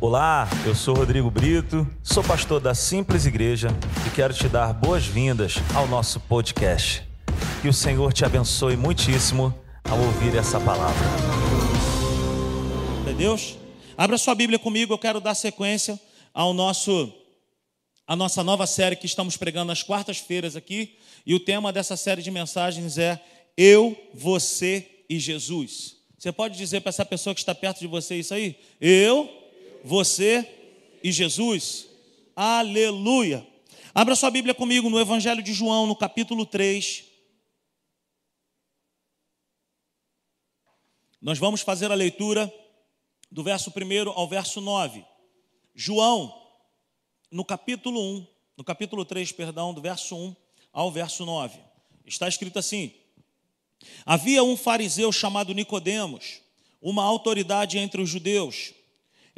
Olá, eu sou Rodrigo Brito, sou pastor da Simples Igreja e quero te dar boas-vindas ao nosso podcast. Que o Senhor te abençoe muitíssimo ao ouvir essa palavra. Deus, abra sua Bíblia comigo, eu quero dar sequência ao nosso a nossa nova série que estamos pregando nas quartas-feiras aqui, e o tema dessa série de mensagens é Eu, você e Jesus. Você pode dizer para essa pessoa que está perto de você isso aí? Eu, você e Jesus. Aleluia. Abra sua Bíblia comigo no Evangelho de João, no capítulo 3. Nós vamos fazer a leitura do verso 1 ao verso 9. João, no capítulo 1, no capítulo 3, perdão, do verso 1 ao verso 9. Está escrito assim: Havia um fariseu chamado Nicodemos, uma autoridade entre os judeus.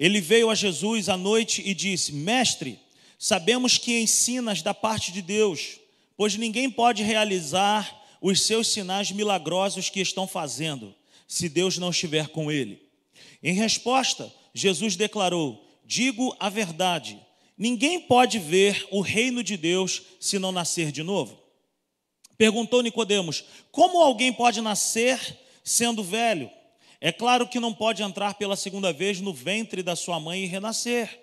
Ele veio a Jesus à noite e disse: Mestre, sabemos que ensinas da parte de Deus, pois ninguém pode realizar os seus sinais milagrosos que estão fazendo, se Deus não estiver com ele. Em resposta, Jesus declarou: Digo a verdade, ninguém pode ver o reino de Deus se não nascer de novo. Perguntou Nicodemos: Como alguém pode nascer sendo velho? É claro que não pode entrar pela segunda vez no ventre da sua mãe e renascer.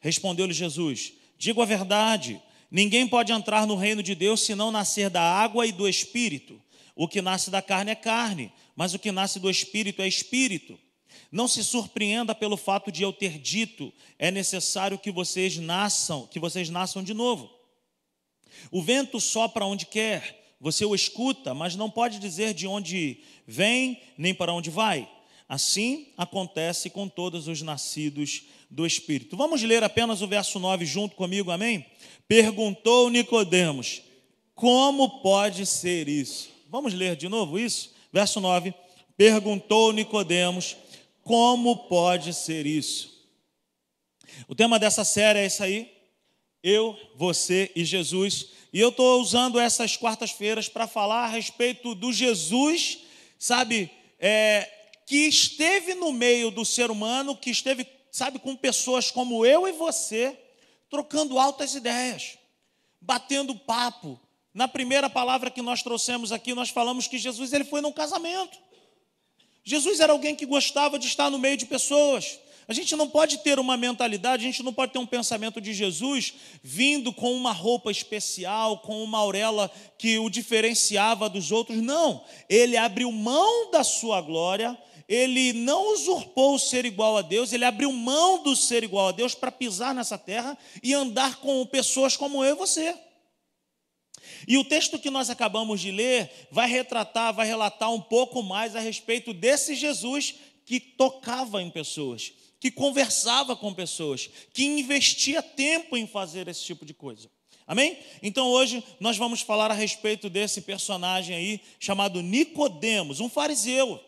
Respondeu-lhe Jesus: Digo a verdade, ninguém pode entrar no reino de Deus se não nascer da água e do espírito. O que nasce da carne é carne, mas o que nasce do espírito é espírito. Não se surpreenda pelo fato de eu ter dito, é necessário que vocês nasçam, que vocês nasçam de novo. O vento sopra onde quer, você o escuta, mas não pode dizer de onde vem nem para onde vai. Assim acontece com todos os nascidos do Espírito. Vamos ler apenas o verso 9 junto comigo, amém? Perguntou Nicodemos: Como pode ser isso? Vamos ler de novo isso? Verso 9. Perguntou Nicodemos: Como pode ser isso? O tema dessa série é isso aí. Eu, você e Jesus e eu estou usando essas quartas-feiras para falar a respeito do Jesus, sabe, é, que esteve no meio do ser humano, que esteve, sabe, com pessoas como eu e você, trocando altas ideias, batendo papo. Na primeira palavra que nós trouxemos aqui, nós falamos que Jesus ele foi num casamento. Jesus era alguém que gostava de estar no meio de pessoas. A gente não pode ter uma mentalidade, a gente não pode ter um pensamento de Jesus vindo com uma roupa especial, com uma auréola que o diferenciava dos outros. Não, ele abriu mão da sua glória, ele não usurpou o ser igual a Deus, ele abriu mão do ser igual a Deus para pisar nessa terra e andar com pessoas como eu e você. E o texto que nós acabamos de ler vai retratar, vai relatar um pouco mais a respeito desse Jesus que tocava em pessoas que conversava com pessoas, que investia tempo em fazer esse tipo de coisa. Amém? Então hoje nós vamos falar a respeito desse personagem aí chamado Nicodemos, um fariseu.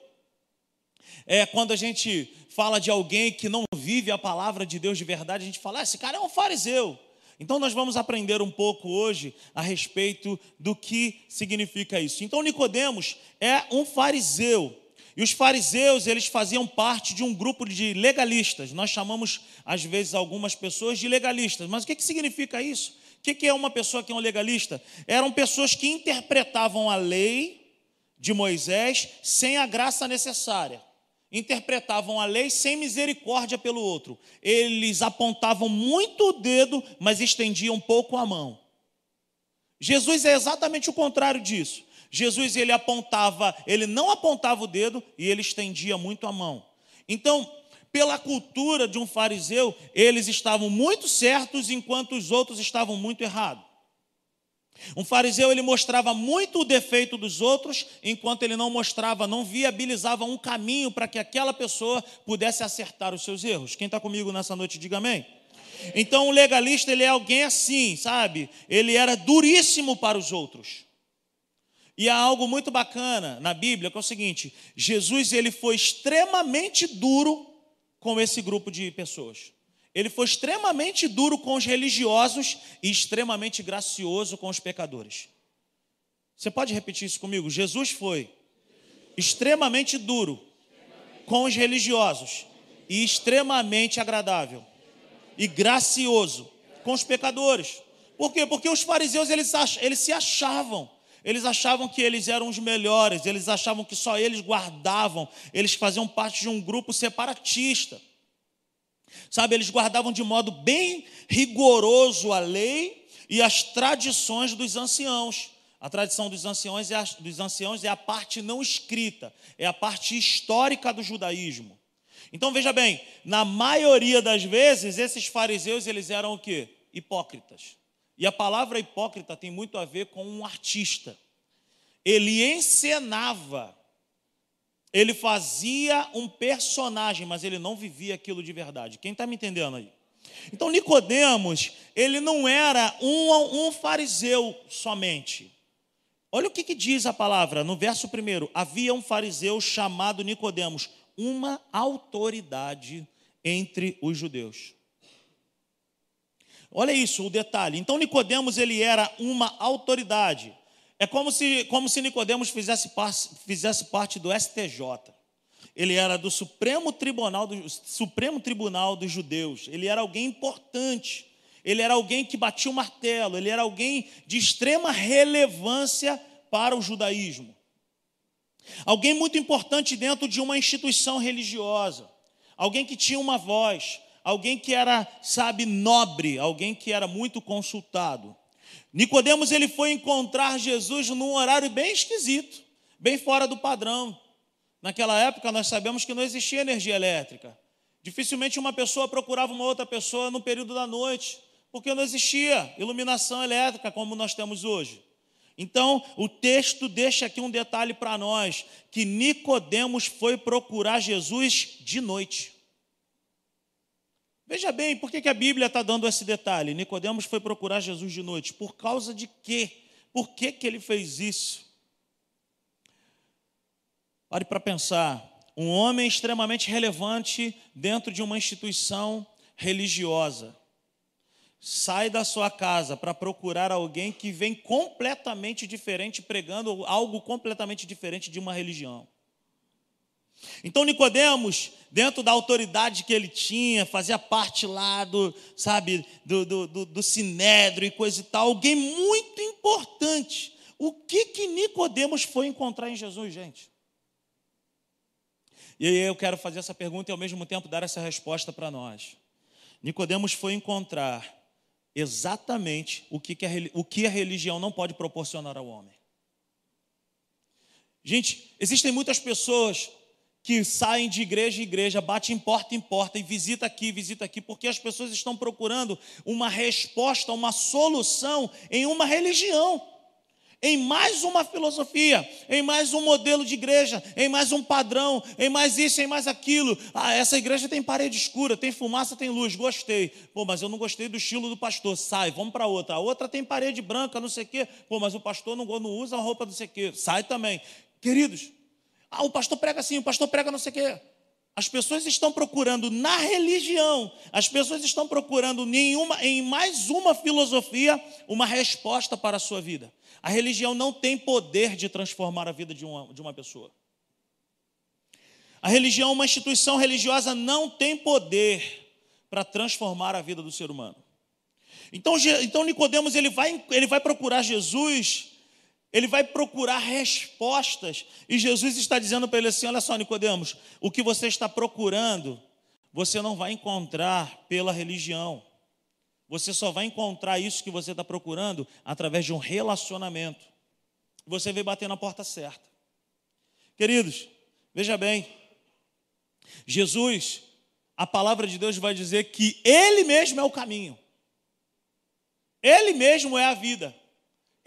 É quando a gente fala de alguém que não vive a palavra de Deus de verdade, a gente fala: ah, esse cara é um fariseu. Então nós vamos aprender um pouco hoje a respeito do que significa isso. Então Nicodemos é um fariseu. E os fariseus, eles faziam parte de um grupo de legalistas. Nós chamamos, às vezes, algumas pessoas de legalistas. Mas o que, que significa isso? O que, que é uma pessoa que é um legalista? Eram pessoas que interpretavam a lei de Moisés sem a graça necessária. Interpretavam a lei sem misericórdia pelo outro. Eles apontavam muito o dedo, mas estendiam pouco a mão. Jesus é exatamente o contrário disso. Jesus ele apontava, ele não apontava o dedo e ele estendia muito a mão. Então, pela cultura de um fariseu, eles estavam muito certos enquanto os outros estavam muito errados. Um fariseu ele mostrava muito o defeito dos outros, enquanto ele não mostrava, não viabilizava um caminho para que aquela pessoa pudesse acertar os seus erros. Quem está comigo nessa noite, diga amém. Então o legalista ele é alguém assim, sabe? Ele era duríssimo para os outros. E há algo muito bacana na Bíblia, que é o seguinte: Jesus ele foi extremamente duro com esse grupo de pessoas. Ele foi extremamente duro com os religiosos e extremamente gracioso com os pecadores. Você pode repetir isso comigo? Jesus foi extremamente duro com os religiosos e extremamente agradável e gracioso com os pecadores. Por quê? Porque os fariseus eles, eles se achavam. Eles achavam que eles eram os melhores, eles achavam que só eles guardavam, eles faziam parte de um grupo separatista. Sabe, eles guardavam de modo bem rigoroso a lei e as tradições dos anciãos. A tradição dos anciãos, é a, dos anciãos é a parte não escrita, é a parte histórica do judaísmo. Então veja bem, na maioria das vezes esses fariseus eles eram o quê? Hipócritas. E a palavra hipócrita tem muito a ver com um artista. Ele encenava, ele fazia um personagem, mas ele não vivia aquilo de verdade. Quem está me entendendo aí? Então Nicodemos, ele não era um, um fariseu somente. Olha o que, que, diz a palavra no verso primeiro. Havia um fariseu chamado Nicodemos, uma autoridade entre os judeus. Olha isso, o detalhe. Então Nicodemos ele era uma autoridade. É como se, como se Nicodemos fizesse, fizesse parte do STJ. Ele era do Supremo Tribunal, do Supremo Tribunal dos Judeus. Ele era alguém importante. Ele era alguém que batia o martelo. Ele era alguém de extrema relevância para o judaísmo. Alguém muito importante dentro de uma instituição religiosa. Alguém que tinha uma voz alguém que era, sabe, nobre, alguém que era muito consultado. Nicodemos ele foi encontrar Jesus num horário bem esquisito, bem fora do padrão. Naquela época nós sabemos que não existia energia elétrica. Dificilmente uma pessoa procurava uma outra pessoa no período da noite, porque não existia iluminação elétrica como nós temos hoje. Então, o texto deixa aqui um detalhe para nós, que Nicodemos foi procurar Jesus de noite. Veja bem, por que, que a Bíblia está dando esse detalhe? Nicodemos foi procurar Jesus de noite. Por causa de quê? Por que, que ele fez isso? Pare para pensar. Um homem extremamente relevante dentro de uma instituição religiosa sai da sua casa para procurar alguém que vem completamente diferente, pregando algo completamente diferente de uma religião. Então Nicodemos, dentro da autoridade que ele tinha, fazia parte lá do, sabe, do, do, do, do sinédrio e coisa e tal, alguém muito importante. O que que Nicodemos foi encontrar em Jesus, gente? E aí eu quero fazer essa pergunta e ao mesmo tempo dar essa resposta para nós. Nicodemos foi encontrar exatamente o que, que a, o que a religião não pode proporcionar ao homem. Gente, existem muitas pessoas que saem de igreja em igreja, bate em porta em porta e visita aqui, visita aqui, porque as pessoas estão procurando uma resposta, uma solução em uma religião, em mais uma filosofia, em mais um modelo de igreja, em mais um padrão, em mais isso, em mais aquilo. Ah, essa igreja tem parede escura, tem fumaça, tem luz, gostei. Pô, mas eu não gostei do estilo do pastor, sai, vamos para outra. A outra tem parede branca, não sei o quê. Pô, mas o pastor não, não usa a roupa não sei o quê, sai também. Queridos, ah, o pastor prega assim, o pastor prega não sei o quê. As pessoas estão procurando na religião, as pessoas estão procurando nenhuma, em mais uma filosofia uma resposta para a sua vida. A religião não tem poder de transformar a vida de uma, de uma pessoa. A religião, uma instituição religiosa, não tem poder para transformar a vida do ser humano. Então, então Nicodemos ele vai, ele vai procurar Jesus ele vai procurar respostas. E Jesus está dizendo para ele assim: olha só, Nicodemos, o que você está procurando, você não vai encontrar pela religião. Você só vai encontrar isso que você está procurando através de um relacionamento. Você veio bater na porta certa. Queridos, veja bem, Jesus, a palavra de Deus vai dizer que Ele mesmo é o caminho, Ele mesmo é a vida.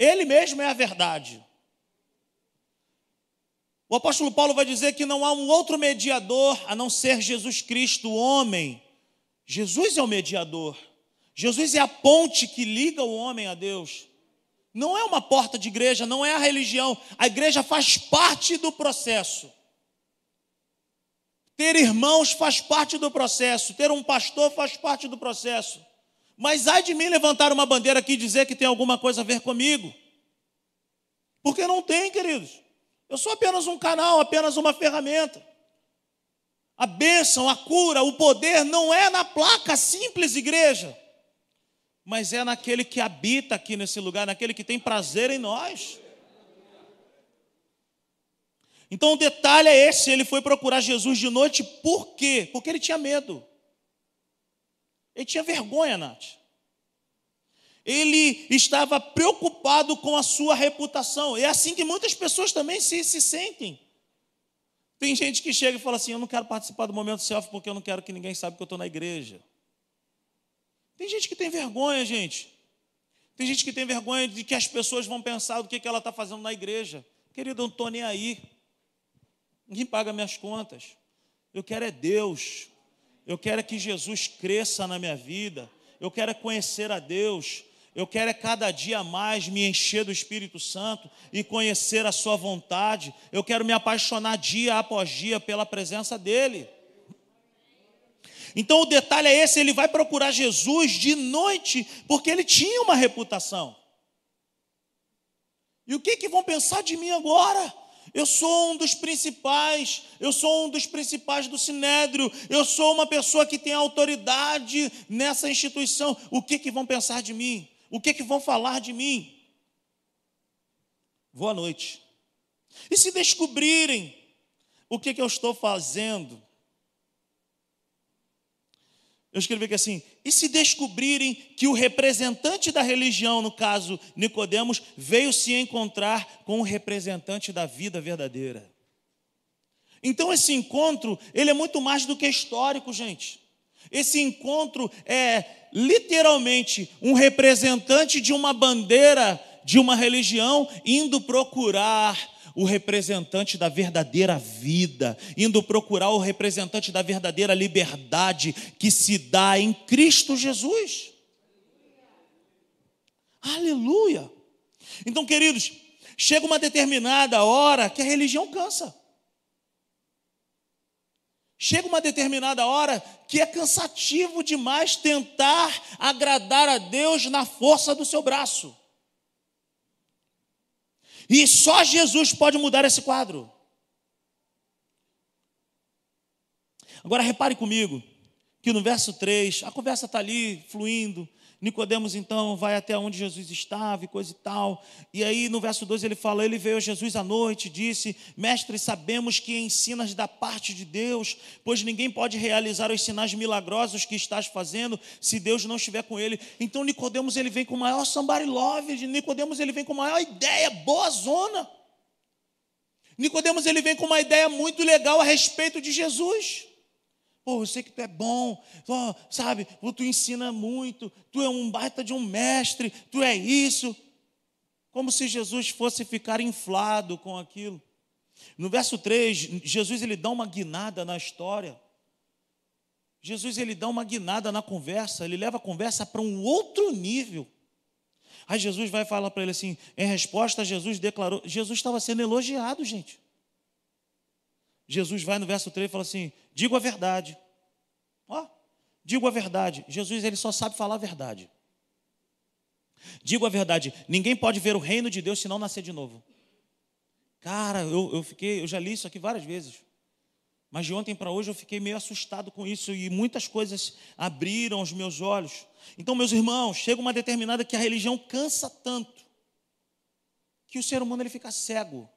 Ele mesmo é a verdade. O apóstolo Paulo vai dizer que não há um outro mediador a não ser Jesus Cristo, o homem. Jesus é o mediador. Jesus é a ponte que liga o homem a Deus. Não é uma porta de igreja, não é a religião. A igreja faz parte do processo. Ter irmãos faz parte do processo. Ter um pastor faz parte do processo. Mas ai de mim levantar uma bandeira aqui e dizer que tem alguma coisa a ver comigo. Porque não tem, queridos. Eu sou apenas um canal, apenas uma ferramenta. a bênção, a cura, o poder não é na placa simples igreja, mas é naquele que habita aqui nesse lugar, naquele que tem prazer em nós. Então o detalhe é esse: ele foi procurar Jesus de noite, por quê? Porque ele tinha medo. Ele tinha vergonha, Nath. Ele estava preocupado com a sua reputação. É assim que muitas pessoas também se, se sentem. Tem gente que chega e fala assim: Eu não quero participar do momento selfie porque eu não quero que ninguém saiba que eu estou na igreja. Tem gente que tem vergonha, gente. Tem gente que tem vergonha de que as pessoas vão pensar do que, que ela está fazendo na igreja. Querido, eu não estou nem aí. Ninguém paga minhas contas. Eu quero é Deus. Eu quero é que Jesus cresça na minha vida. Eu quero é conhecer a Deus. Eu quero é cada dia mais me encher do Espírito Santo e conhecer a Sua vontade. Eu quero me apaixonar dia após dia pela presença dEle. Então o detalhe é esse: ele vai procurar Jesus de noite, porque ele tinha uma reputação. E o que, que vão pensar de mim agora? Eu sou um dos principais, eu sou um dos principais do Sinédrio, eu sou uma pessoa que tem autoridade nessa instituição. O que, que vão pensar de mim? O que, que vão falar de mim? Boa noite. E se descobrirem o que, que eu estou fazendo? Eu escrevi aqui assim: e se descobrirem que o representante da religião, no caso Nicodemos, veio se encontrar com o representante da vida verdadeira? Então esse encontro, ele é muito mais do que histórico, gente. Esse encontro é literalmente um representante de uma bandeira de uma religião indo procurar o representante da verdadeira vida, indo procurar o representante da verdadeira liberdade que se dá em Cristo Jesus. Aleluia! Então, queridos, chega uma determinada hora que a religião cansa. Chega uma determinada hora que é cansativo demais tentar agradar a Deus na força do seu braço. E só Jesus pode mudar esse quadro. Agora repare comigo que no verso 3, a conversa está ali fluindo, Nicodemos então vai até onde Jesus estava e coisa e tal. E aí no verso 2 ele fala: Ele veio a Jesus à noite e disse: Mestre, sabemos que ensinas da parte de Deus, pois ninguém pode realizar os sinais milagrosos que estás fazendo se Deus não estiver com ele. Então Nicodemos ele vem com o maior somebody love, Nicodemos ele vem com a maior ideia, boa zona. Nicodemos ele vem com uma ideia muito legal a respeito de Jesus. Pô, eu sei que tu é bom, sabe? Tu ensina muito, tu é um baita de um mestre, tu é isso. Como se Jesus fosse ficar inflado com aquilo. No verso 3, Jesus ele dá uma guinada na história. Jesus ele dá uma guinada na conversa, ele leva a conversa para um outro nível. Aí Jesus vai falar para ele assim, em resposta, Jesus declarou, Jesus estava sendo elogiado, gente. Jesus vai no verso 3 e fala assim: digo a verdade. Ó, digo a verdade. Jesus ele só sabe falar a verdade. Digo a verdade, ninguém pode ver o reino de Deus se não nascer de novo. Cara, eu, eu fiquei, eu já li isso aqui várias vezes. Mas de ontem para hoje eu fiquei meio assustado com isso e muitas coisas abriram os meus olhos. Então, meus irmãos, chega uma determinada que a religião cansa tanto que o ser humano ele fica cego.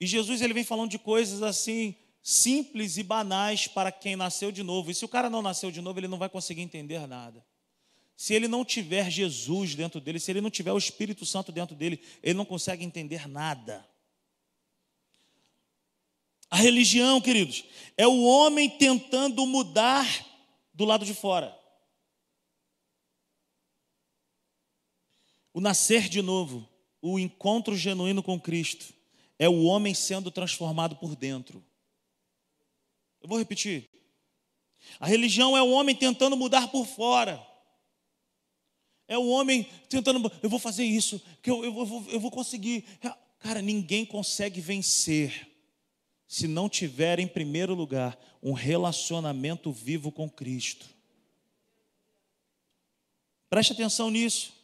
E Jesus ele vem falando de coisas assim simples e banais para quem nasceu de novo. E se o cara não nasceu de novo, ele não vai conseguir entender nada. Se ele não tiver Jesus dentro dele, se ele não tiver o Espírito Santo dentro dele, ele não consegue entender nada. A religião, queridos, é o homem tentando mudar do lado de fora. O nascer de novo, o encontro genuíno com Cristo, é o homem sendo transformado por dentro. Eu vou repetir. A religião é o homem tentando mudar por fora. É o homem tentando, eu vou fazer isso, que eu, eu, vou, eu vou conseguir. Cara, ninguém consegue vencer se não tiver, em primeiro lugar, um relacionamento vivo com Cristo. Preste atenção nisso.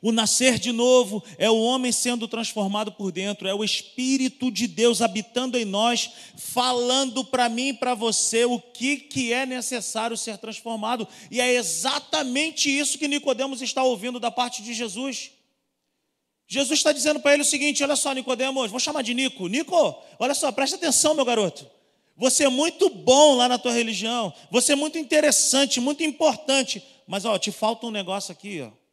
O nascer de novo é o homem sendo transformado por dentro, é o Espírito de Deus habitando em nós, falando para mim e para você o que, que é necessário ser transformado. E é exatamente isso que Nicodemos está ouvindo da parte de Jesus. Jesus está dizendo para ele o seguinte: olha só, Nicodemos, vou chamar de Nico. Nico, olha só, presta atenção, meu garoto. Você é muito bom lá na tua religião, você é muito interessante, muito importante, mas ó, te falta um negócio aqui, ó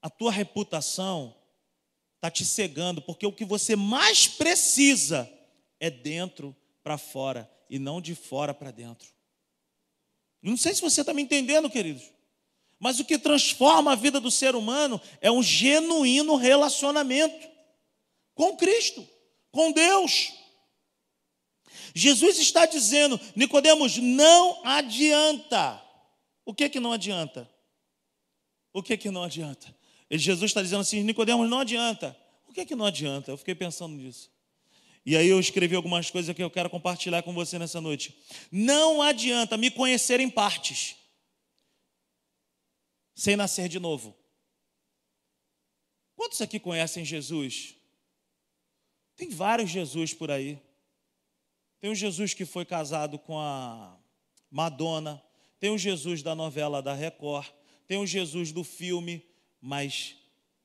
a tua reputação está te cegando, porque o que você mais precisa é dentro para fora e não de fora para dentro. Não sei se você está me entendendo, queridos, mas o que transforma a vida do ser humano é um genuíno relacionamento com Cristo, com Deus. Jesus está dizendo, Nicodemos, não adianta. O que que não adianta? O que que não adianta? Jesus está dizendo assim: Nicodemos, não adianta. O que é que não adianta? Eu fiquei pensando nisso. E aí eu escrevi algumas coisas que eu quero compartilhar com você nessa noite. Não adianta me conhecer em partes, sem nascer de novo. Quantos aqui conhecem Jesus? Tem vários Jesus por aí. Tem um Jesus que foi casado com a Madonna, tem um Jesus da novela da Record, tem um Jesus do filme mas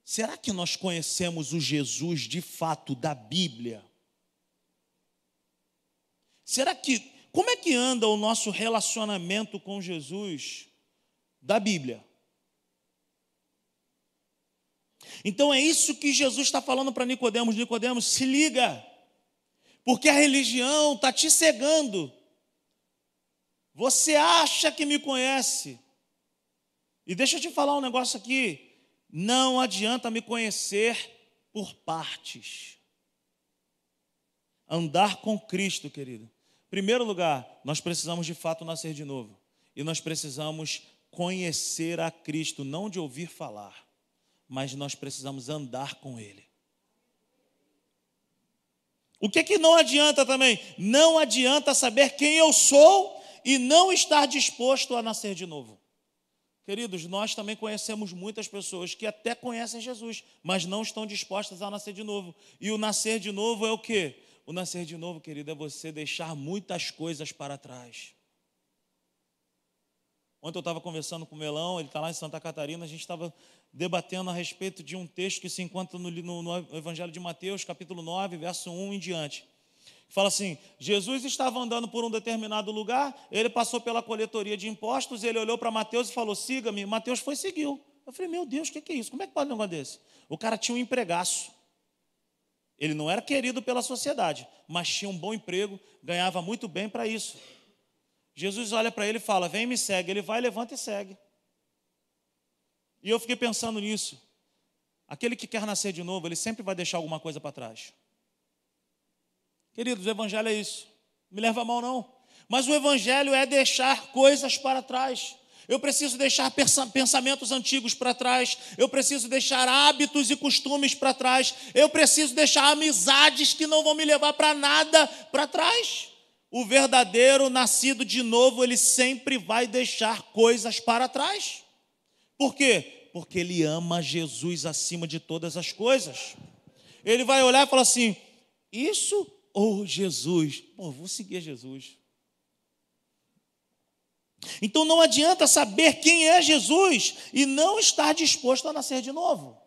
será que nós conhecemos o Jesus de fato da Bíblia? Será que, como é que anda o nosso relacionamento com Jesus da Bíblia? Então é isso que Jesus está falando para Nicodemos. Nicodemos, se liga, porque a religião está te cegando. Você acha que me conhece? E deixa eu te falar um negócio aqui. Não adianta me conhecer por partes. Andar com Cristo, querido. Primeiro lugar, nós precisamos de fato nascer de novo. E nós precisamos conhecer a Cristo, não de ouvir falar, mas nós precisamos andar com Ele. O que que não adianta também? Não adianta saber quem eu sou e não estar disposto a nascer de novo. Queridos, nós também conhecemos muitas pessoas que até conhecem Jesus, mas não estão dispostas a nascer de novo. E o nascer de novo é o quê? O nascer de novo, querido, é você deixar muitas coisas para trás. Ontem eu estava conversando com o Melão, ele está lá em Santa Catarina, a gente estava debatendo a respeito de um texto que se encontra no, no, no Evangelho de Mateus, capítulo 9, verso 1 em diante. Fala assim: Jesus estava andando por um determinado lugar, ele passou pela coletoria de impostos, ele olhou para Mateus e falou: siga-me. Mateus foi e seguiu. Eu falei: meu Deus, o que é isso? Como é que pode um negócio desse? O cara tinha um empregaço. Ele não era querido pela sociedade, mas tinha um bom emprego, ganhava muito bem para isso. Jesus olha para ele e fala: Vem me segue. Ele vai, levanta e segue. E eu fiquei pensando nisso. Aquele que quer nascer de novo, ele sempre vai deixar alguma coisa para trás. Queridos, o Evangelho é isso. Me leva a mal, não. Mas o Evangelho é deixar coisas para trás. Eu preciso deixar pensamentos antigos para trás. Eu preciso deixar hábitos e costumes para trás. Eu preciso deixar amizades que não vão me levar para nada para trás. O verdadeiro nascido de novo, ele sempre vai deixar coisas para trás. Por quê? Porque ele ama Jesus acima de todas as coisas. Ele vai olhar e falar assim: Isso ou Jesus. Pô, vou seguir Jesus. Então não adianta saber quem é Jesus e não estar disposto a nascer de novo.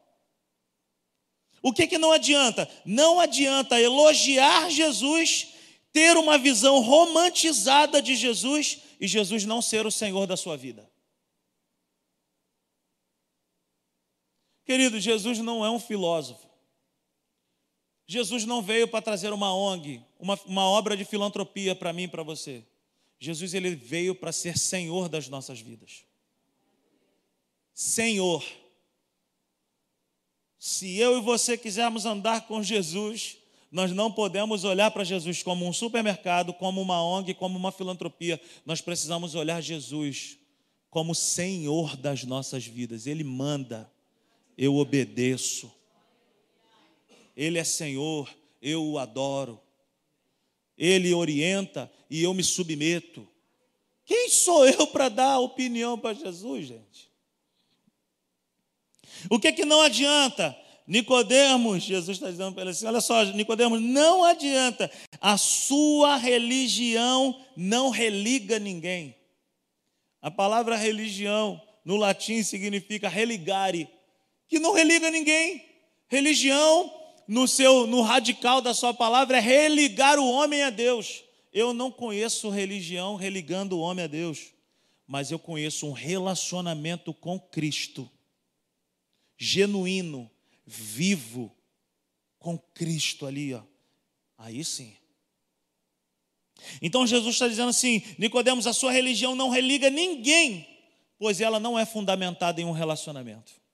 O que, que não adianta? Não adianta elogiar Jesus, ter uma visão romantizada de Jesus e Jesus não ser o Senhor da sua vida. Querido, Jesus não é um filósofo. Jesus não veio para trazer uma ONG, uma, uma obra de filantropia para mim e para você. Jesus ele veio para ser Senhor das nossas vidas. Senhor. Se eu e você quisermos andar com Jesus, nós não podemos olhar para Jesus como um supermercado, como uma ONG, como uma filantropia. Nós precisamos olhar Jesus como Senhor das nossas vidas. Ele manda, eu obedeço. Ele é Senhor, eu o adoro. Ele orienta e eu me submeto. Quem sou eu para dar opinião para Jesus, gente? O que que não adianta? Nicodemos, Jesus está dizendo para ele assim: olha só, Nicodemos, não adianta, a sua religião não religa ninguém. A palavra religião no latim significa religare, que não religa ninguém. Religião, no seu no radical da sua palavra, é religar o homem a Deus. Eu não conheço religião religando o homem a Deus, mas eu conheço um relacionamento com Cristo, genuíno, vivo, com Cristo ali, ó. Aí sim. Então Jesus está dizendo assim: Nicodemos, a sua religião não religa ninguém, pois ela não é fundamentada em um relacionamento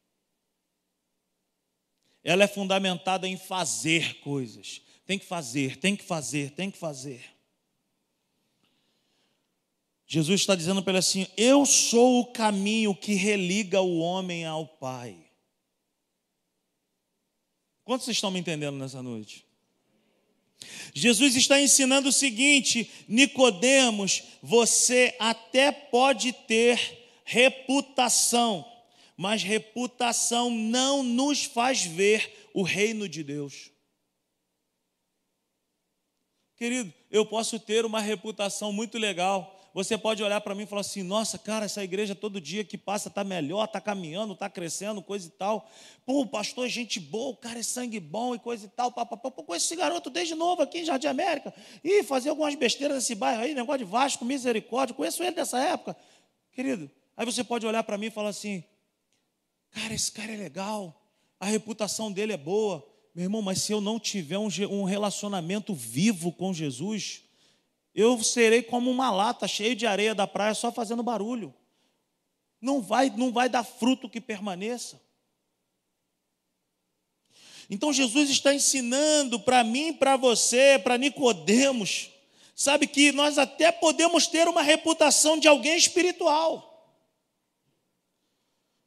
ela é fundamentada em fazer coisas. Tem que fazer, tem que fazer, tem que fazer. Jesus está dizendo para ele assim: Eu sou o caminho que religa o homem ao Pai. Quantos estão me entendendo nessa noite? Jesus está ensinando o seguinte: Nicodemos, você até pode ter reputação, mas reputação não nos faz ver o reino de Deus. Querido, eu posso ter uma reputação muito legal. Você pode olhar para mim e falar assim: nossa, cara, essa igreja todo dia que passa está melhor, está caminhando, está crescendo, coisa e tal. Pô, pastor é gente boa, o cara é sangue bom e coisa e tal. Pá, pá, pá. Pô, conheço esse garoto desde novo aqui em Jardim América. E fazer algumas besteiras nesse bairro aí, negócio de Vasco, misericórdia. Conheço ele dessa época. Querido, aí você pode olhar para mim e falar assim: Cara, esse cara é legal, a reputação dele é boa. Meu irmão, mas se eu não tiver um relacionamento vivo com Jesus, eu serei como uma lata cheia de areia da praia só fazendo barulho. Não vai, não vai dar fruto que permaneça. Então Jesus está ensinando para mim, para você, para Nicodemos, sabe que nós até podemos ter uma reputação de alguém espiritual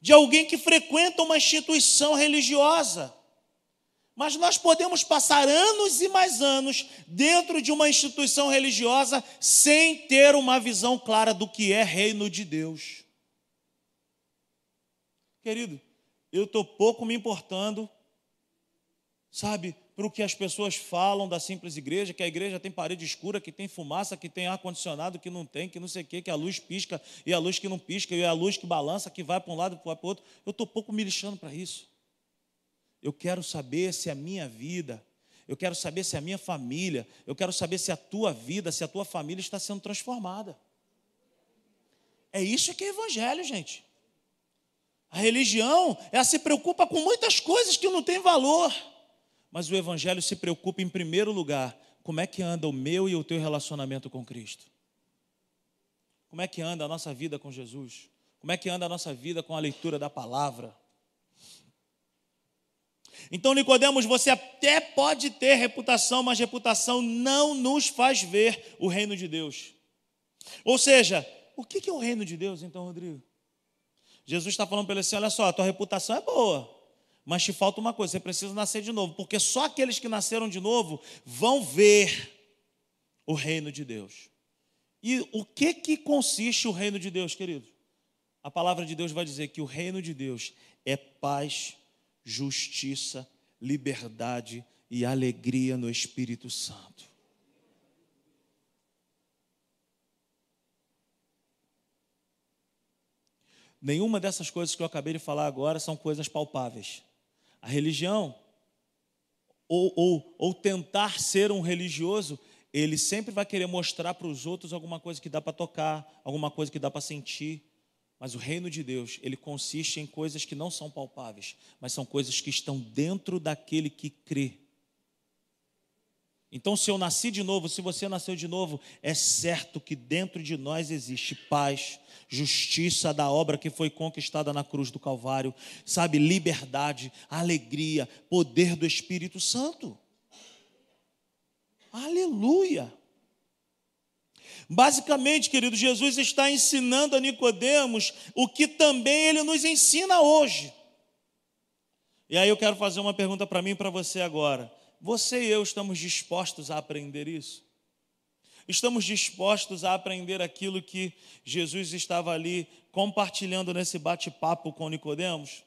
de alguém que frequenta uma instituição religiosa. Mas nós podemos passar anos e mais anos dentro de uma instituição religiosa sem ter uma visão clara do que é reino de Deus. Querido, eu estou pouco me importando, sabe, para o que as pessoas falam da simples igreja, que a igreja tem parede escura, que tem fumaça, que tem ar-condicionado, que não tem, que não sei o quê, que a luz pisca e a luz que não pisca, e a luz que balança, que vai para um lado e para o outro. Eu estou pouco me lixando para isso. Eu quero saber se a minha vida, eu quero saber se a minha família, eu quero saber se a tua vida, se a tua família está sendo transformada. É isso que é evangelho, gente. A religião, ela se preocupa com muitas coisas que não têm valor. Mas o Evangelho se preocupa em primeiro lugar, como é que anda o meu e o teu relacionamento com Cristo? Como é que anda a nossa vida com Jesus? Como é que anda a nossa vida com a leitura da palavra? Então, Nicodemos, você até pode ter reputação, mas reputação não nos faz ver o reino de Deus. Ou seja, o que é o reino de Deus, então, Rodrigo? Jesus está falando para ele assim: olha só, a tua reputação é boa, mas te falta uma coisa, você precisa nascer de novo, porque só aqueles que nasceram de novo vão ver o reino de Deus. E o que que consiste o reino de Deus, querido? A palavra de Deus vai dizer que o reino de Deus é paz, justiça, liberdade e alegria no Espírito Santo. Nenhuma dessas coisas que eu acabei de falar agora são coisas palpáveis. A religião, ou, ou, ou tentar ser um religioso, ele sempre vai querer mostrar para os outros alguma coisa que dá para tocar, alguma coisa que dá para sentir. Mas o reino de Deus, ele consiste em coisas que não são palpáveis, mas são coisas que estão dentro daquele que crê. Então, se eu nasci de novo, se você nasceu de novo, é certo que dentro de nós existe paz, justiça da obra que foi conquistada na cruz do Calvário, sabe, liberdade, alegria, poder do Espírito Santo. Aleluia. Basicamente, querido, Jesus está ensinando a Nicodemos o que também ele nos ensina hoje. E aí eu quero fazer uma pergunta para mim e para você agora. Você e eu estamos dispostos a aprender isso? Estamos dispostos a aprender aquilo que Jesus estava ali compartilhando nesse bate-papo com Nicodemos?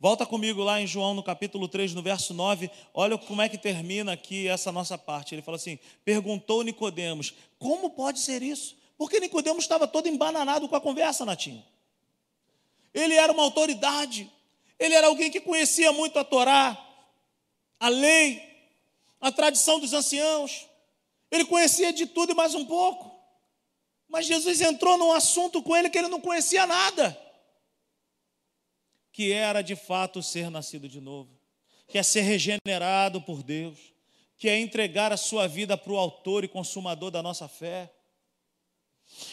Volta comigo lá em João, no capítulo 3, no verso 9. Olha como é que termina aqui essa nossa parte. Ele fala assim: perguntou Nicodemos, como pode ser isso? Porque Nicodemos estava todo embananado com a conversa, Natinho. Ele era uma autoridade, ele era alguém que conhecia muito a Torá, a lei, a tradição dos anciãos. Ele conhecia de tudo e mais um pouco. Mas Jesus entrou num assunto com ele que ele não conhecia nada que era de fato ser nascido de novo, que é ser regenerado por Deus, que é entregar a sua vida para o autor e consumador da nossa fé.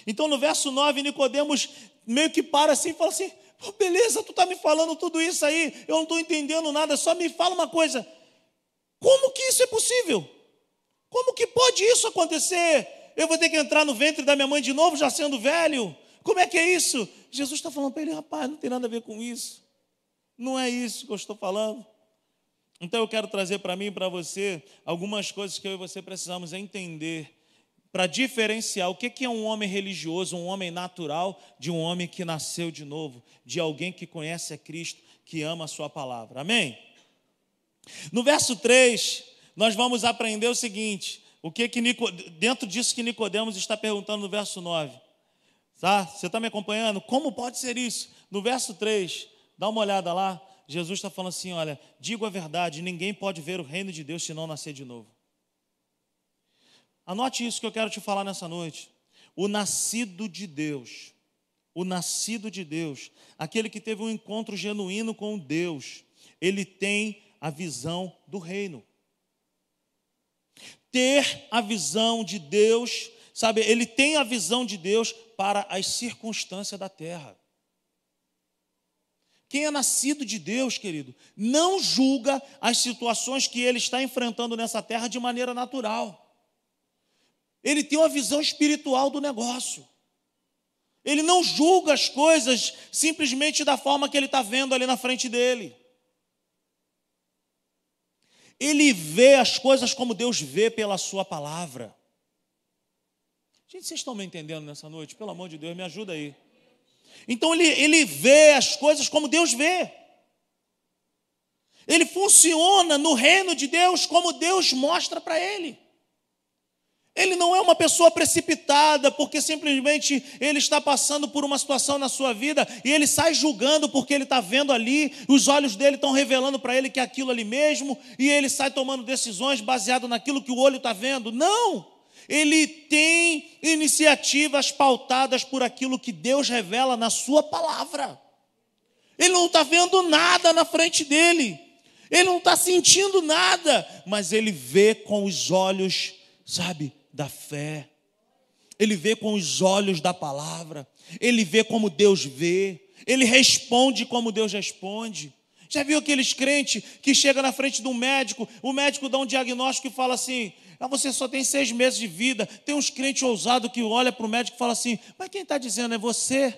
Então no verso 9, Nicodemos meio que para assim e fala assim: beleza, tu está me falando tudo isso aí, eu não estou entendendo nada, só me fala uma coisa: como que isso é possível? Como que pode isso acontecer? Eu vou ter que entrar no ventre da minha mãe de novo, já sendo velho? Como é que é isso? Jesus está falando para ele, rapaz, não tem nada a ver com isso. Não é isso que eu estou falando. Então eu quero trazer para mim e para você algumas coisas que eu e você precisamos entender para diferenciar o que é um homem religioso, um homem natural, de um homem que nasceu de novo, de alguém que conhece a Cristo, que ama a Sua palavra. Amém? No verso 3, nós vamos aprender o seguinte: o que que dentro disso que Nicodemos está perguntando no verso 9. Tá? Você está me acompanhando? Como pode ser isso? No verso 3, Dá uma olhada lá. Jesus está falando assim: olha, digo a verdade, ninguém pode ver o reino de Deus se não nascer de novo. Anote isso que eu quero te falar nessa noite. O nascido de Deus, o nascido de Deus, aquele que teve um encontro genuíno com Deus, ele tem a visão do reino. Ter a visão de Deus, sabe, ele tem a visão de Deus para as circunstâncias da terra. Quem é nascido de Deus, querido, não julga as situações que ele está enfrentando nessa terra de maneira natural. Ele tem uma visão espiritual do negócio. Ele não julga as coisas simplesmente da forma que ele está vendo ali na frente dele. Ele vê as coisas como Deus vê pela Sua palavra. Gente, vocês estão me entendendo nessa noite? Pelo amor de Deus, me ajuda aí. Então ele, ele vê as coisas como Deus vê. Ele funciona no reino de Deus como Deus mostra para ele. Ele não é uma pessoa precipitada porque simplesmente ele está passando por uma situação na sua vida e ele sai julgando porque ele está vendo ali, os olhos dele estão revelando para ele que é aquilo ali mesmo e ele sai tomando decisões baseado naquilo que o olho está vendo. Não! ele tem iniciativas pautadas por aquilo que Deus revela na Sua palavra. Ele não está vendo nada na frente dele, ele não está sentindo nada, mas ele vê com os olhos, sabe, da fé, ele vê com os olhos da palavra, ele vê como Deus vê, ele responde como Deus responde. Já viu aqueles crentes que chega na frente de um médico, o médico dá um diagnóstico e fala assim: ah, você só tem seis meses de vida. Tem uns crentes ousados que olha para o médico e fala assim: mas quem está dizendo é você?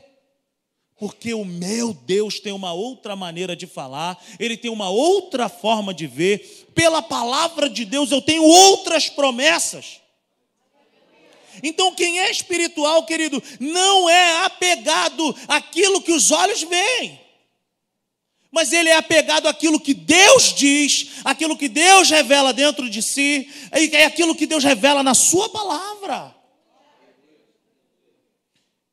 Porque o meu Deus tem uma outra maneira de falar, ele tem uma outra forma de ver. Pela palavra de Deus eu tenho outras promessas. Então, quem é espiritual, querido, não é apegado àquilo que os olhos veem mas ele é apegado àquilo que Deus diz, aquilo que Deus revela dentro de si, é aquilo que Deus revela na Sua palavra.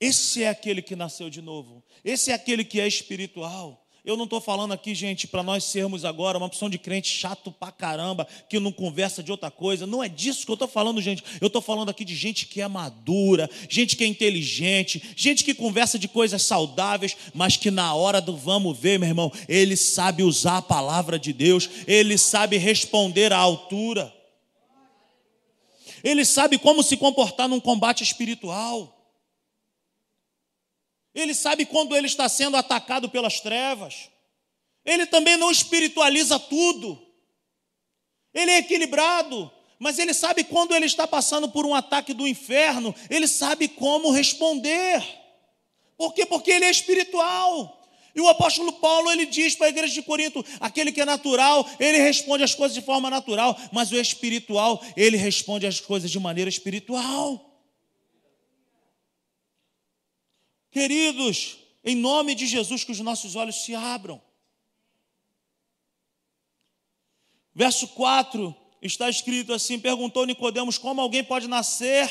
Esse é aquele que nasceu de novo, esse é aquele que é espiritual. Eu não estou falando aqui, gente, para nós sermos agora uma opção de crente chato pra caramba, que não conversa de outra coisa. Não é disso que eu estou falando, gente. Eu estou falando aqui de gente que é madura, gente que é inteligente, gente que conversa de coisas saudáveis, mas que na hora do vamos ver, meu irmão, ele sabe usar a palavra de Deus, ele sabe responder à altura. Ele sabe como se comportar num combate espiritual. Ele sabe quando ele está sendo atacado pelas trevas. Ele também não espiritualiza tudo. Ele é equilibrado, mas ele sabe quando ele está passando por um ataque do inferno, ele sabe como responder. Por quê? Porque ele é espiritual. E o apóstolo Paulo, ele diz para a igreja de Corinto, aquele que é natural, ele responde as coisas de forma natural, mas o espiritual, ele responde as coisas de maneira espiritual. Queridos, em nome de Jesus, que os nossos olhos se abram. Verso 4 está escrito assim: perguntou Nicodemos como alguém pode nascer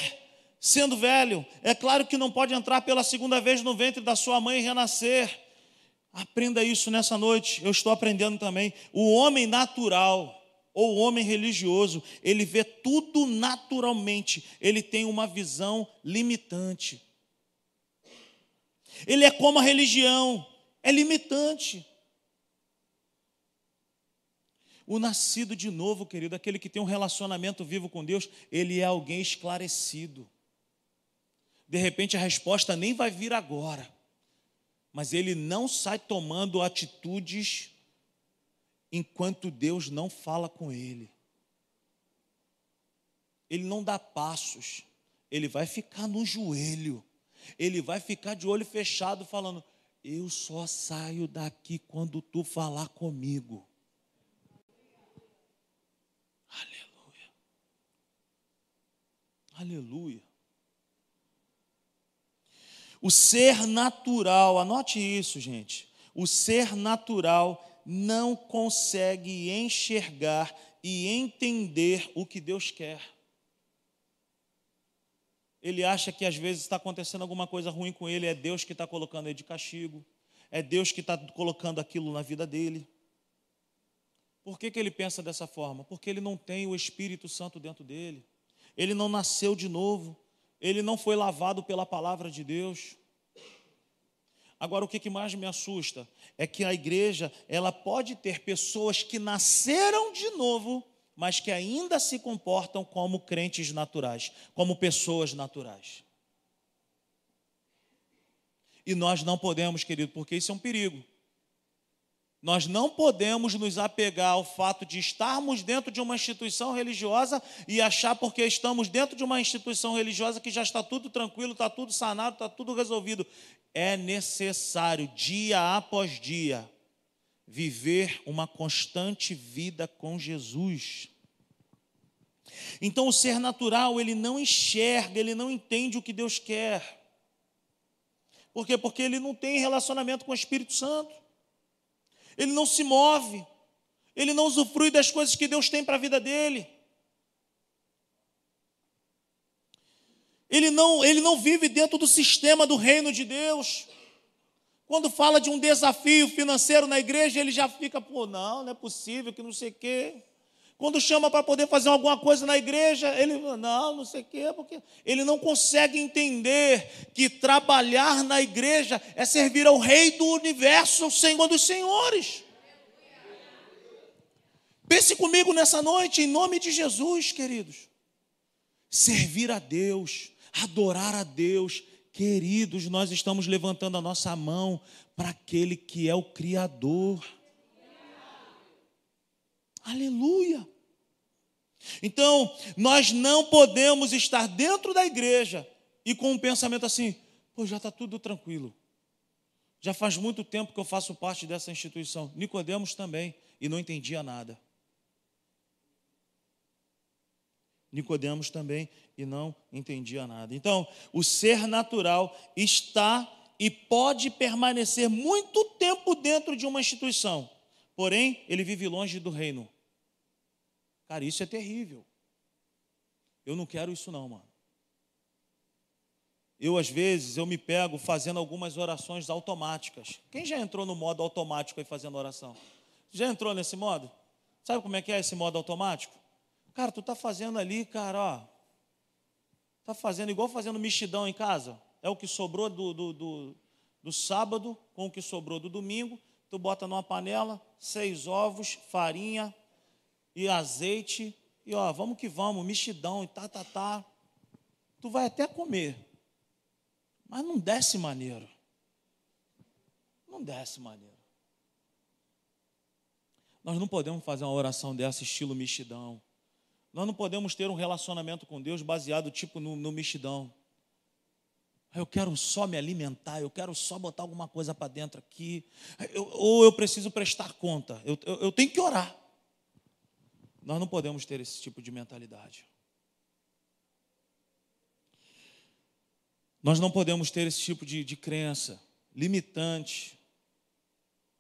sendo velho. É claro que não pode entrar pela segunda vez no ventre da sua mãe e renascer. Aprenda isso nessa noite. Eu estou aprendendo também. O homem natural ou o homem religioso, ele vê tudo naturalmente. Ele tem uma visão limitante. Ele é como a religião, é limitante. O nascido de novo, querido, aquele que tem um relacionamento vivo com Deus, ele é alguém esclarecido. De repente a resposta nem vai vir agora, mas ele não sai tomando atitudes enquanto Deus não fala com ele. Ele não dá passos, ele vai ficar no joelho, ele vai ficar de olho fechado, falando: Eu só saio daqui quando tu falar comigo. Aleluia. O ser natural, anote isso, gente. O ser natural não consegue enxergar e entender o que Deus quer. Ele acha que às vezes está acontecendo alguma coisa ruim com ele, é Deus que está colocando ele de castigo, é Deus que está colocando aquilo na vida dele. Por que, que ele pensa dessa forma? Porque ele não tem o Espírito Santo dentro dele ele não nasceu de novo, ele não foi lavado pela palavra de Deus. Agora, o que mais me assusta é que a igreja ela pode ter pessoas que nasceram de novo, mas que ainda se comportam como crentes naturais, como pessoas naturais. E nós não podemos, querido, porque isso é um perigo. Nós não podemos nos apegar ao fato de estarmos dentro de uma instituição religiosa e achar porque estamos dentro de uma instituição religiosa que já está tudo tranquilo, está tudo sanado, está tudo resolvido. É necessário, dia após dia, viver uma constante vida com Jesus. Então, o ser natural, ele não enxerga, ele não entende o que Deus quer. Por quê? Porque ele não tem relacionamento com o Espírito Santo ele não se move, ele não usufrui das coisas que Deus tem para a vida dele. Ele não, ele não vive dentro do sistema do reino de Deus. Quando fala de um desafio financeiro na igreja, ele já fica, pô, não, não é possível, que não sei o quê. Quando chama para poder fazer alguma coisa na igreja, ele, não, não sei o quê, porque ele não consegue entender que trabalhar na igreja é servir ao Rei do universo, o Senhor dos Senhores. Pense comigo nessa noite, em nome de Jesus, queridos. Servir a Deus, adorar a Deus, queridos, nós estamos levantando a nossa mão para aquele que é o Criador. Aleluia. Então, nós não podemos estar dentro da igreja e com um pensamento assim: pô, já está tudo tranquilo. Já faz muito tempo que eu faço parte dessa instituição. Nicodemos também, e não entendia nada. Nicodemos também e não entendia nada. Então, o ser natural está e pode permanecer muito tempo dentro de uma instituição. Porém, ele vive longe do reino. Cara, isso é terrível. Eu não quero isso não, mano. Eu, às vezes, eu me pego fazendo algumas orações automáticas. Quem já entrou no modo automático aí fazendo oração? Já entrou nesse modo? Sabe como é que é esse modo automático? Cara, tu tá fazendo ali, cara, ó. Tá fazendo igual fazendo mexidão em casa. É o que sobrou do, do, do, do sábado com o que sobrou do domingo. Tu bota numa panela, seis ovos, farinha, e azeite, e ó, vamos que vamos, mexidão e tá, tá, tá. Tu vai até comer, mas não desce maneiro. Não desce maneiro. Nós não podemos fazer uma oração dessa estilo mexidão. Nós não podemos ter um relacionamento com Deus baseado tipo no, no mexidão. Eu quero só me alimentar, eu quero só botar alguma coisa para dentro aqui. Eu, ou eu preciso prestar conta. Eu, eu, eu tenho que orar. Nós não podemos ter esse tipo de mentalidade. Nós não podemos ter esse tipo de, de crença limitante.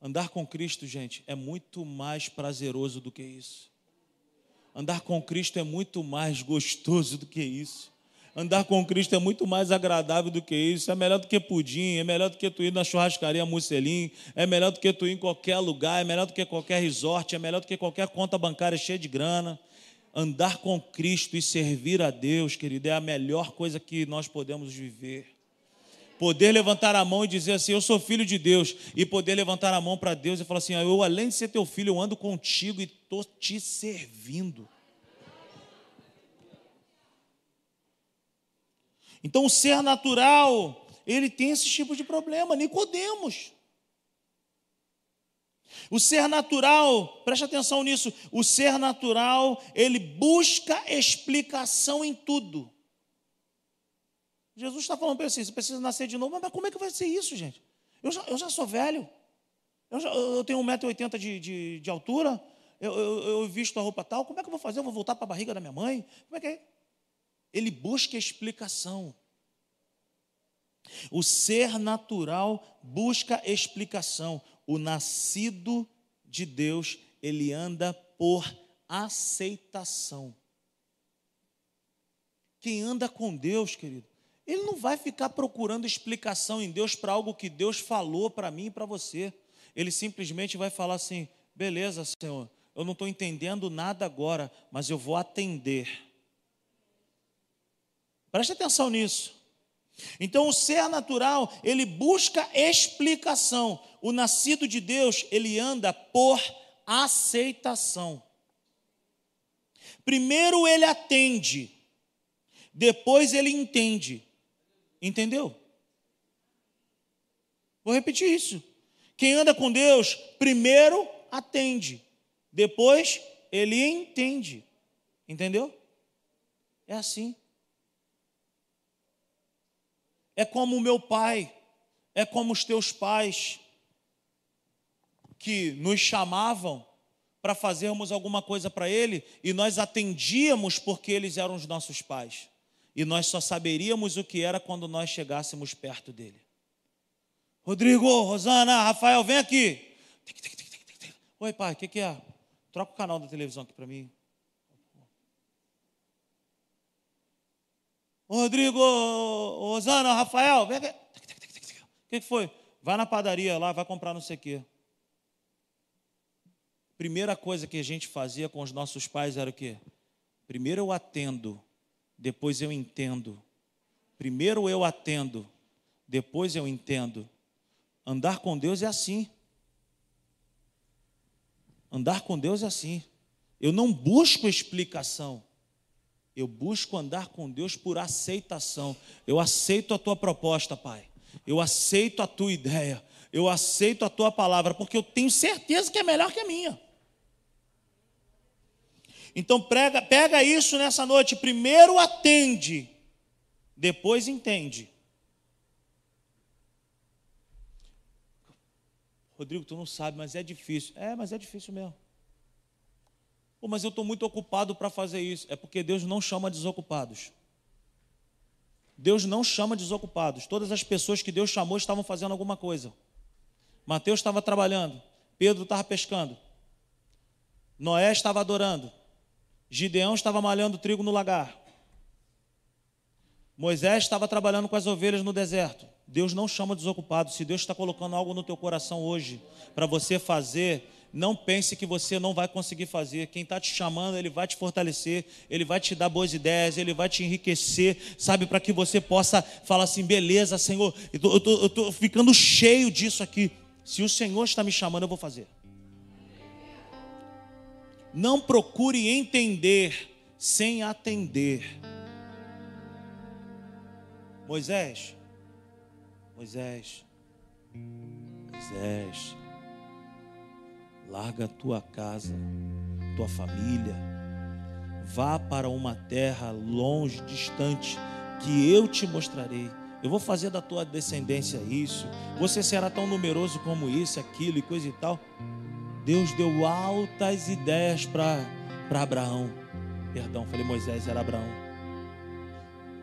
Andar com Cristo, gente, é muito mais prazeroso do que isso. Andar com Cristo é muito mais gostoso do que isso. Andar com Cristo é muito mais agradável do que isso. É melhor do que pudim, é melhor do que tu ir na churrascaria Musselim, é melhor do que tu ir em qualquer lugar, é melhor do que qualquer resort, é melhor do que qualquer conta bancária cheia de grana. Andar com Cristo e servir a Deus, querido, é a melhor coisa que nós podemos viver. Poder levantar a mão e dizer assim: Eu sou filho de Deus. E poder levantar a mão para Deus e falar assim: Eu, além de ser teu filho, eu ando contigo e estou te servindo. Então, o ser natural, ele tem esse tipo de problema. Nicodemos. O ser natural, preste atenção nisso, o ser natural, ele busca explicação em tudo. Jesus está falando para assim, você precisa nascer de novo, mas como é que vai ser isso, gente? Eu já, eu já sou velho, eu, já, eu tenho 1,80m de, de, de altura, eu, eu, eu, visto a roupa tal, como é que eu vou fazer? Eu vou voltar para a barriga da minha mãe? Como é que é? Ele busca explicação. O ser natural busca explicação. O nascido de Deus, ele anda por aceitação. Quem anda com Deus, querido, ele não vai ficar procurando explicação em Deus para algo que Deus falou para mim e para você. Ele simplesmente vai falar assim: beleza, Senhor, eu não estou entendendo nada agora, mas eu vou atender. Preste atenção nisso. Então, o ser natural, ele busca explicação. O nascido de Deus, ele anda por aceitação. Primeiro ele atende, depois ele entende. Entendeu? Vou repetir isso. Quem anda com Deus, primeiro atende, depois ele entende. Entendeu? É assim. É como o meu pai, é como os teus pais, que nos chamavam para fazermos alguma coisa para ele e nós atendíamos porque eles eram os nossos pais e nós só saberíamos o que era quando nós chegássemos perto dele. Rodrigo, Rosana, Rafael, vem aqui. Oi, pai, o que, que é? Troca o canal da televisão aqui para mim. Rodrigo, Rosana, Rafael, vem aqui. O que, foi? Vai na padaria lá, vai comprar não sei o quê. Primeira coisa que a gente fazia com os nossos pais era o quê? Primeiro eu atendo depois eu entendo. Primeiro eu atendo, depois eu entendo. Andar com Deus é assim. Andar com Deus é assim. Eu não busco explicação. Eu busco andar com Deus por aceitação. Eu aceito a tua proposta, Pai. Eu aceito a tua ideia. Eu aceito a tua palavra, porque eu tenho certeza que é melhor que a minha. Então prega, pega isso nessa noite. Primeiro atende, depois entende. Rodrigo, tu não sabe, mas é difícil. É, mas é difícil mesmo. Pô, mas eu estou muito ocupado para fazer isso. É porque Deus não chama desocupados. Deus não chama desocupados. Todas as pessoas que Deus chamou estavam fazendo alguma coisa. Mateus estava trabalhando. Pedro estava pescando. Noé estava adorando. Gideão estava malhando trigo no lagar. Moisés estava trabalhando com as ovelhas no deserto. Deus não chama desocupado. Se Deus está colocando algo no teu coração hoje para você fazer, não pense que você não vai conseguir fazer. Quem está te chamando, ele vai te fortalecer, ele vai te dar boas ideias, ele vai te enriquecer, sabe, para que você possa falar assim: beleza, Senhor, eu estou ficando cheio disso aqui. Se o Senhor está me chamando, eu vou fazer. Não procure entender sem atender. Moisés, Moisés, Moisés, larga a tua casa, tua família, vá para uma terra longe, distante, que eu te mostrarei. Eu vou fazer da tua descendência isso. Você será tão numeroso como isso, aquilo e coisa e tal. Deus deu altas ideias para Abraão. Perdão, falei Moisés, era Abraão.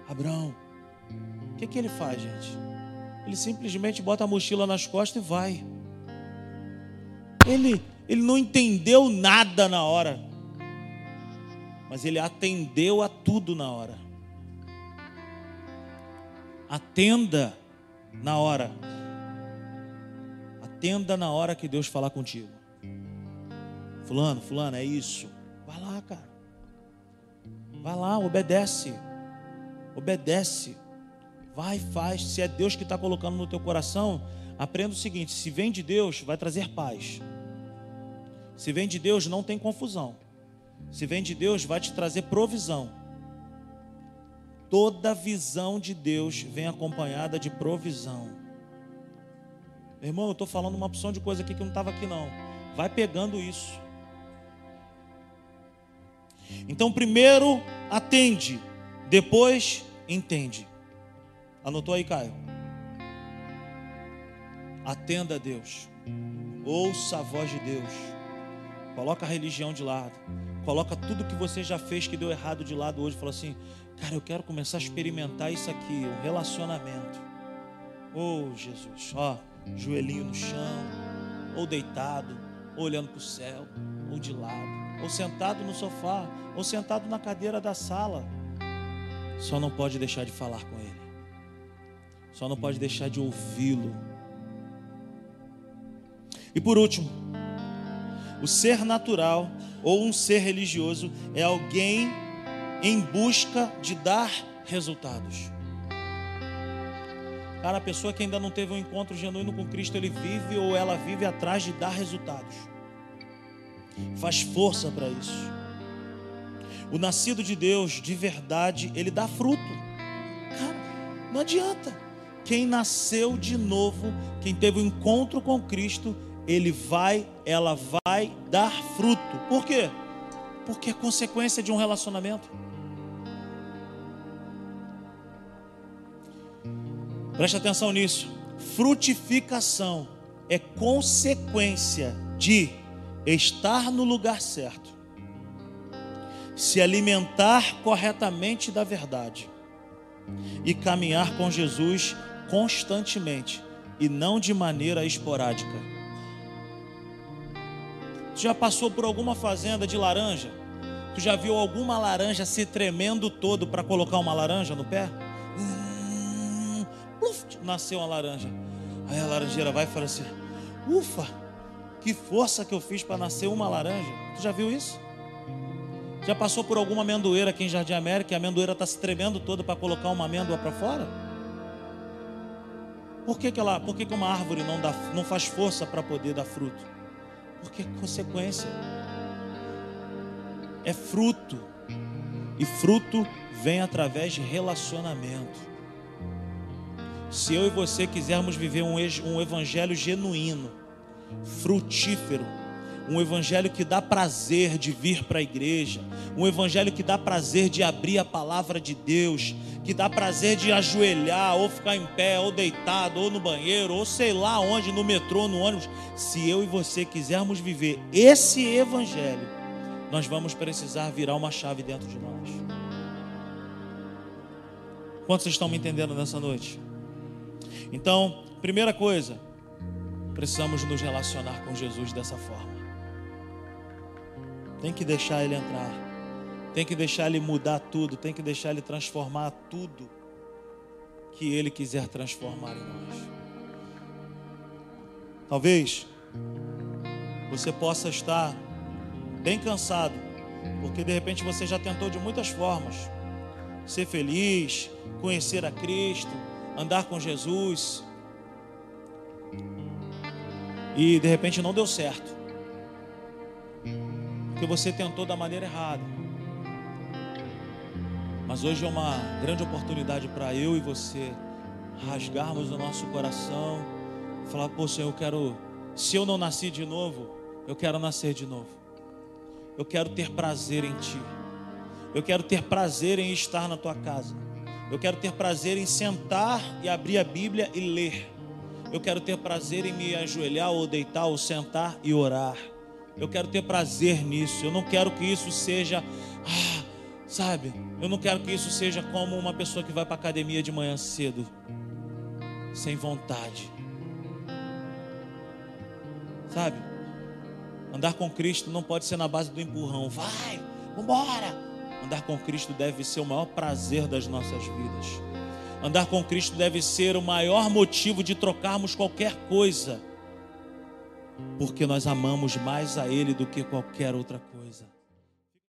Abraão, o que, que ele faz, gente? Ele simplesmente bota a mochila nas costas e vai. Ele, ele não entendeu nada na hora. mas ele atendeu a tudo na hora. Atenda na hora. Atenda na hora que Deus falar contigo. Fulano, fulano, é isso. Vai lá, cara. Vai lá, obedece. Obedece. Vai, faz. Se é Deus que está colocando no teu coração, aprenda o seguinte: se vem de Deus, vai trazer paz. Se vem de Deus, não tem confusão. Se vem de Deus, vai te trazer provisão. Toda visão de Deus vem acompanhada de provisão. Irmão, eu estou falando uma opção de coisa aqui que não estava aqui não. Vai pegando isso. Então, primeiro atende, depois entende. Anotou aí, Caio? Atenda a Deus. Ouça a voz de Deus. Coloca a religião de lado. Coloca tudo que você já fez que deu errado de lado hoje. Fala assim, cara, eu quero começar a experimentar isso aqui, o relacionamento. Oh, Jesus, ó, joelhinho no chão, ou deitado, ou olhando para o céu, ou de lado, ou sentado no sofá, ou sentado na cadeira da sala. Só não pode deixar de falar com Ele. Só não pode deixar de ouvi-lo. E por último, o ser natural ou um ser religioso é alguém em busca de dar resultados. Cara, a pessoa que ainda não teve um encontro genuíno com Cristo, ele vive ou ela vive atrás de dar resultados. Faz força para isso. O nascido de Deus, de verdade, ele dá fruto. Cara, não adianta. Quem nasceu de novo, quem teve um encontro com Cristo, ele vai, ela vai dar fruto. Por quê? Porque é consequência de um relacionamento. Preste atenção nisso. Frutificação é consequência de estar no lugar certo, se alimentar corretamente da verdade e caminhar com Jesus constantemente e não de maneira esporádica. Tu já passou por alguma fazenda de laranja? Tu já viu alguma laranja se tremendo todo para colocar uma laranja no pé? Hum, uf, nasceu uma laranja. Aí a laranjeira vai e fala assim: Ufa, que força que eu fiz para nascer uma laranja. Tu já viu isso? Já passou por alguma amendoeira aqui em Jardim América e a amendoeira está se tremendo toda para colocar uma amêndoa para fora? Por que, que, ela, por que, que uma árvore não, dá, não faz força para poder dar fruto? Porque é consequência. É fruto. E fruto vem através de relacionamento. Se eu e você quisermos viver um, um evangelho genuíno, frutífero, um evangelho que dá prazer de vir para a igreja, um evangelho que dá prazer de abrir a palavra de Deus, que dá prazer de ajoelhar, ou ficar em pé, ou deitado, ou no banheiro, ou sei lá onde, no metrô, no ônibus. Se eu e você quisermos viver esse evangelho, nós vamos precisar virar uma chave dentro de nós. Quantos estão me entendendo nessa noite? Então, primeira coisa, precisamos nos relacionar com Jesus dessa forma. Tem que deixar ele entrar. Tem que deixar ele mudar tudo, tem que deixar ele transformar tudo que ele quiser transformar em nós. Talvez você possa estar bem cansado, porque de repente você já tentou de muitas formas ser feliz, conhecer a Cristo, andar com Jesus, e de repente não deu certo porque você tentou da maneira errada. Mas hoje é uma grande oportunidade para eu e você rasgarmos o nosso coração, falar: Pô, Senhor, eu quero, se eu não nasci de novo, eu quero nascer de novo. Eu quero ter prazer em Ti. Eu quero ter prazer em estar na Tua casa. Eu quero ter prazer em sentar e abrir a Bíblia e ler. Eu quero ter prazer em me ajoelhar ou deitar ou sentar e orar. Eu quero ter prazer nisso. Eu não quero que isso seja, ah, sabe? Eu não quero que isso seja como uma pessoa que vai para academia de manhã cedo, sem vontade. Sabe? Andar com Cristo não pode ser na base do empurrão. Vai, vambora. Andar com Cristo deve ser o maior prazer das nossas vidas. Andar com Cristo deve ser o maior motivo de trocarmos qualquer coisa, porque nós amamos mais a Ele do que qualquer outra coisa.